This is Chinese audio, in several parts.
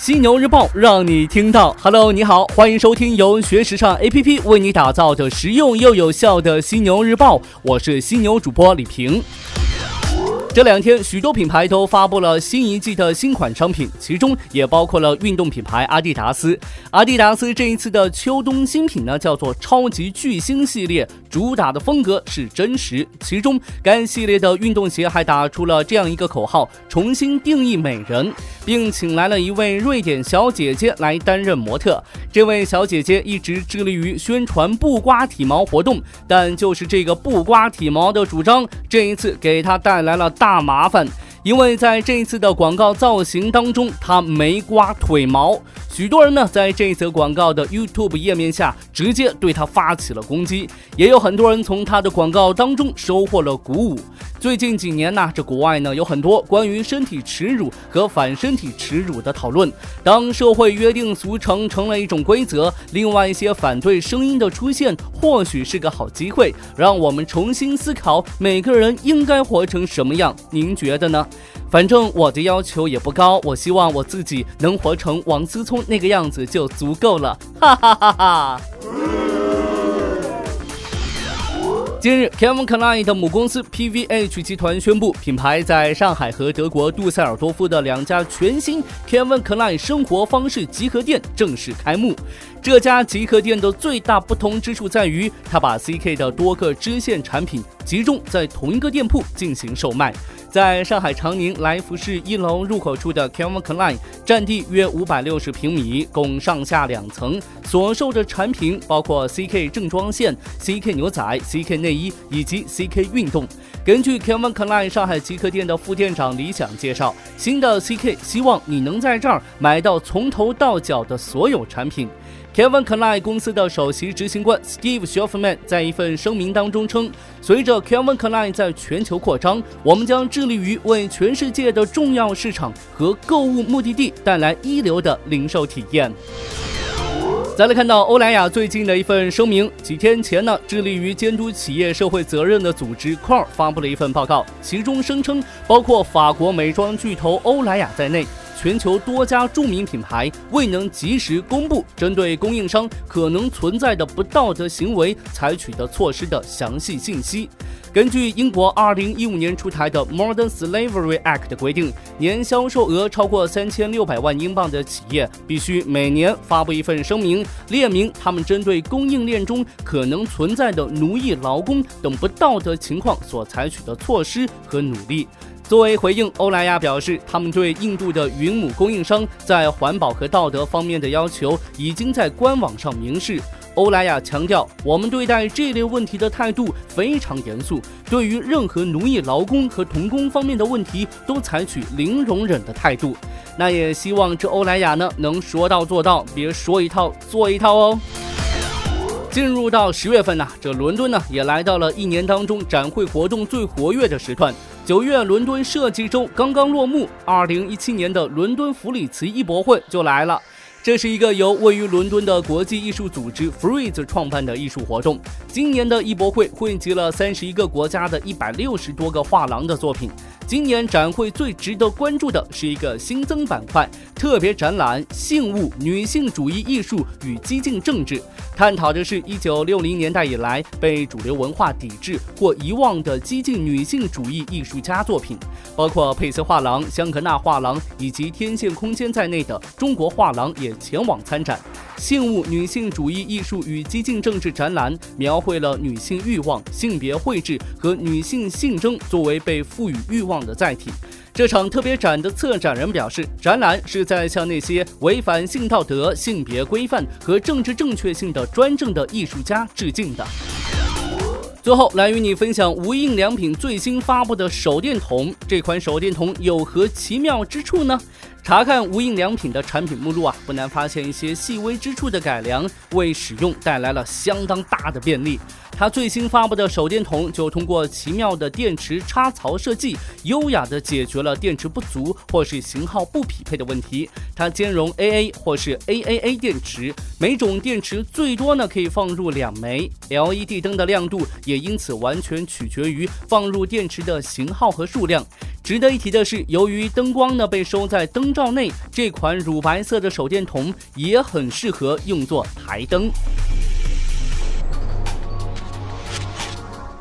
犀牛日报让你听到。Hello，你好，欢迎收听由学时尚 APP 为你打造的实用又有效的犀牛日报，我是犀牛主播李平。这两天，许多品牌都发布了新一季的新款商品，其中也包括了运动品牌阿迪达斯。阿迪达斯这一次的秋冬新品呢，叫做超级巨星系列，主打的风格是真实。其中，该系列的运动鞋还打出了这样一个口号：重新定义美人，并请来了一位瑞典小姐姐来担任模特。这位小姐姐一直致力于宣传不刮体毛活动，但就是这个不刮体毛的主张，这一次给她带来了大。大麻烦，因为在这一次的广告造型当中，他没刮腿毛。许多人呢，在这则广告的 YouTube 页面下直接对他发起了攻击，也有很多人从他的广告当中收获了鼓舞。最近几年呢，这国外呢有很多关于身体耻辱和反身体耻辱的讨论。当社会约定俗成成了一种规则，另外一些反对声音的出现，或许是个好机会，让我们重新思考每个人应该活成什么样。您觉得呢？反正我的要求也不高，我希望我自己能活成王思聪那个样子就足够了，哈哈哈哈。近日，Kevin Klein 的母公司 PVH 集团宣布，品牌在上海和德国杜塞尔多夫的两家全新 Kevin Klein 生活方式集合店正式开幕。这家集合店的最大不同之处在于，它把 CK 的多个支线产品集中在同一个店铺进行售卖。在上海长宁来福士一楼入口处的 Calvin Klein，占地约五百六十平米，共上下两层。所售的产品包括 CK 正装线、CK 牛仔、CK 内衣以及 CK 运动。根据 Calvin Klein 上海极客店的副店长李想介绍，新的 CK 希望你能在这儿买到从头到脚的所有产品。Kevin Klein 公司的首席执行官 Steve s c h o f f m a n 在一份声明当中称：“随着 Kevin Klein 在全球扩张，我们将致力于为全世界的重要市场和购物目的地带来一流的零售体验。”再来看到欧莱雅最近的一份声明，几天前呢，致力于监督企业社会责任的组织 Core 发布了一份报告，其中声称，包括法国美妆巨头欧莱雅在内。全球多家著名品牌未能及时公布针对供应商可能存在的不道德行为采取的措施的详细信息。根据英国2015年出台的 Modern Slavery Act 的规定，年销售额超过3600万英镑的企业必须每年发布一份声明，列明他们针对供应链中可能存在的奴役劳工等不道德情况所采取的措施和努力。作为回应，欧莱雅表示，他们对印度的云母供应商在环保和道德方面的要求已经在官网上明示。欧莱雅强调，我们对待这类问题的态度非常严肃，对于任何奴役劳工和童工方面的问题都采取零容忍的态度。那也希望这欧莱雅呢能说到做到，别说一套做一套哦。进入到十月份呢，这伦敦呢也来到了一年当中展会活动最活跃的时段。九月伦敦设计周刚刚落幕，二零一七年的伦敦弗里茨艺博会就来了。这是一个由位于伦敦的国际艺术组织 Freeze 创办的艺术活动。今年的艺博会汇集了三十一个国家的一百六十多个画廊的作品。今年展会最值得关注的是一个新增板块——特别展览《性物、女性主义艺术与激进政治》，探讨的是一九六零年代以来被主流文化抵制或遗忘的激进女性主义艺术家作品，包括佩斯画廊、香格纳画廊以及天线空间在内的中国画廊也前往参展。性物、女性主义艺术与激进政治展览描绘了女性欲望、性别绘制和女性性征作为被赋予欲望的载体。这场特别展的策展人表示，展览是在向那些违反性道德、性别规范和政治正确性的专政的艺术家致敬的。最后来与你分享无印良品最新发布的手电筒，这款手电筒有何奇妙之处呢？查看无印良品的产品目录啊，不难发现一些细微之处的改良，为使用带来了相当大的便利。它最新发布的手电筒就通过奇妙的电池插槽设计，优雅地解决了电池不足或是型号不匹配的问题。它兼容 AA 或是 AAA 电池，每种电池最多呢可以放入两枚。LED 灯的亮度也因此完全取决于放入电池的型号和数量。值得一提的是，由于灯光呢被收在灯罩内，这款乳白色的手电筒也很适合用作台灯。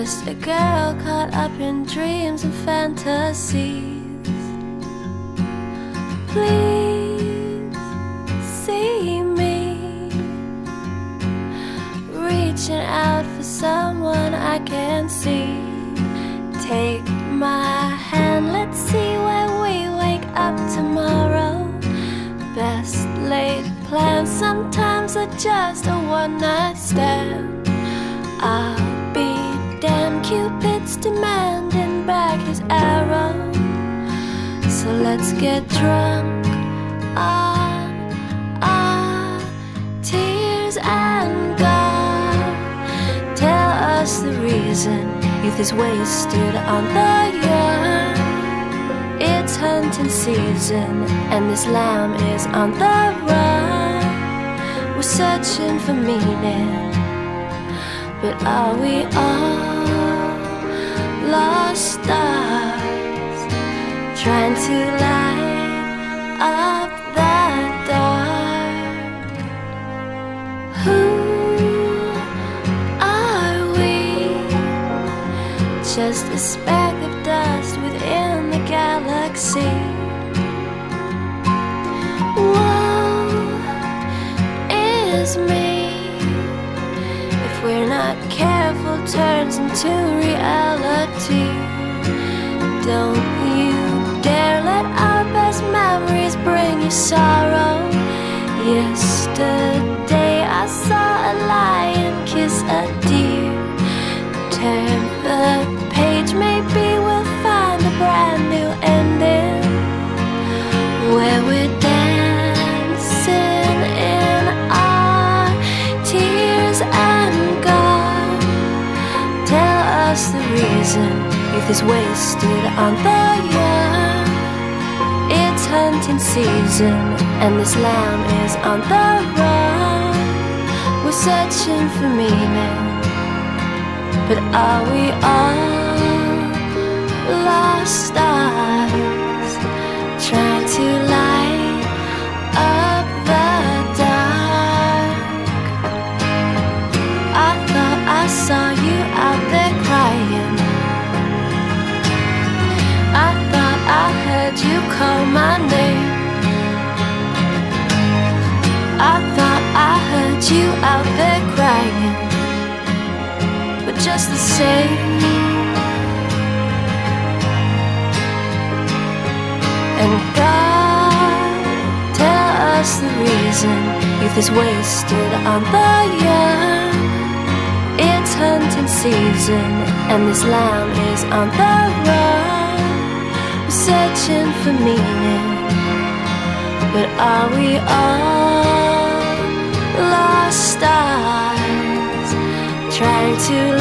Just a girl caught up in dreams and fantasies. Please see me reaching out for someone I can see. Take my hand, let's see where we wake up tomorrow. Best laid plans sometimes are just a one night stand. I'll get drunk on our tears and God. Tell us the reason youth is wasted on the young. It's hunting season, and this lamb is on the run. We're searching for meaning but are we all lost stars trying to light up the dark? Who are we? Just a speck of dust within the galaxy. Me if we're not careful, turns into reality. Don't our best memories bring you sorrow. Yesterday I saw a lion kiss a deer. Turn the page, maybe we'll find a brand new ending where we're dancing in our tears and gone. Tell us the reason youth is wasted on the young. Hunting season, and this lamb is on the run. We're searching for meaning, but are we all lost stars trying to just the same. And God, tell us the reason youth is wasted on the young. It's hunting season, and this lamb is on the run searching for meaning. But are we all lost stars trying to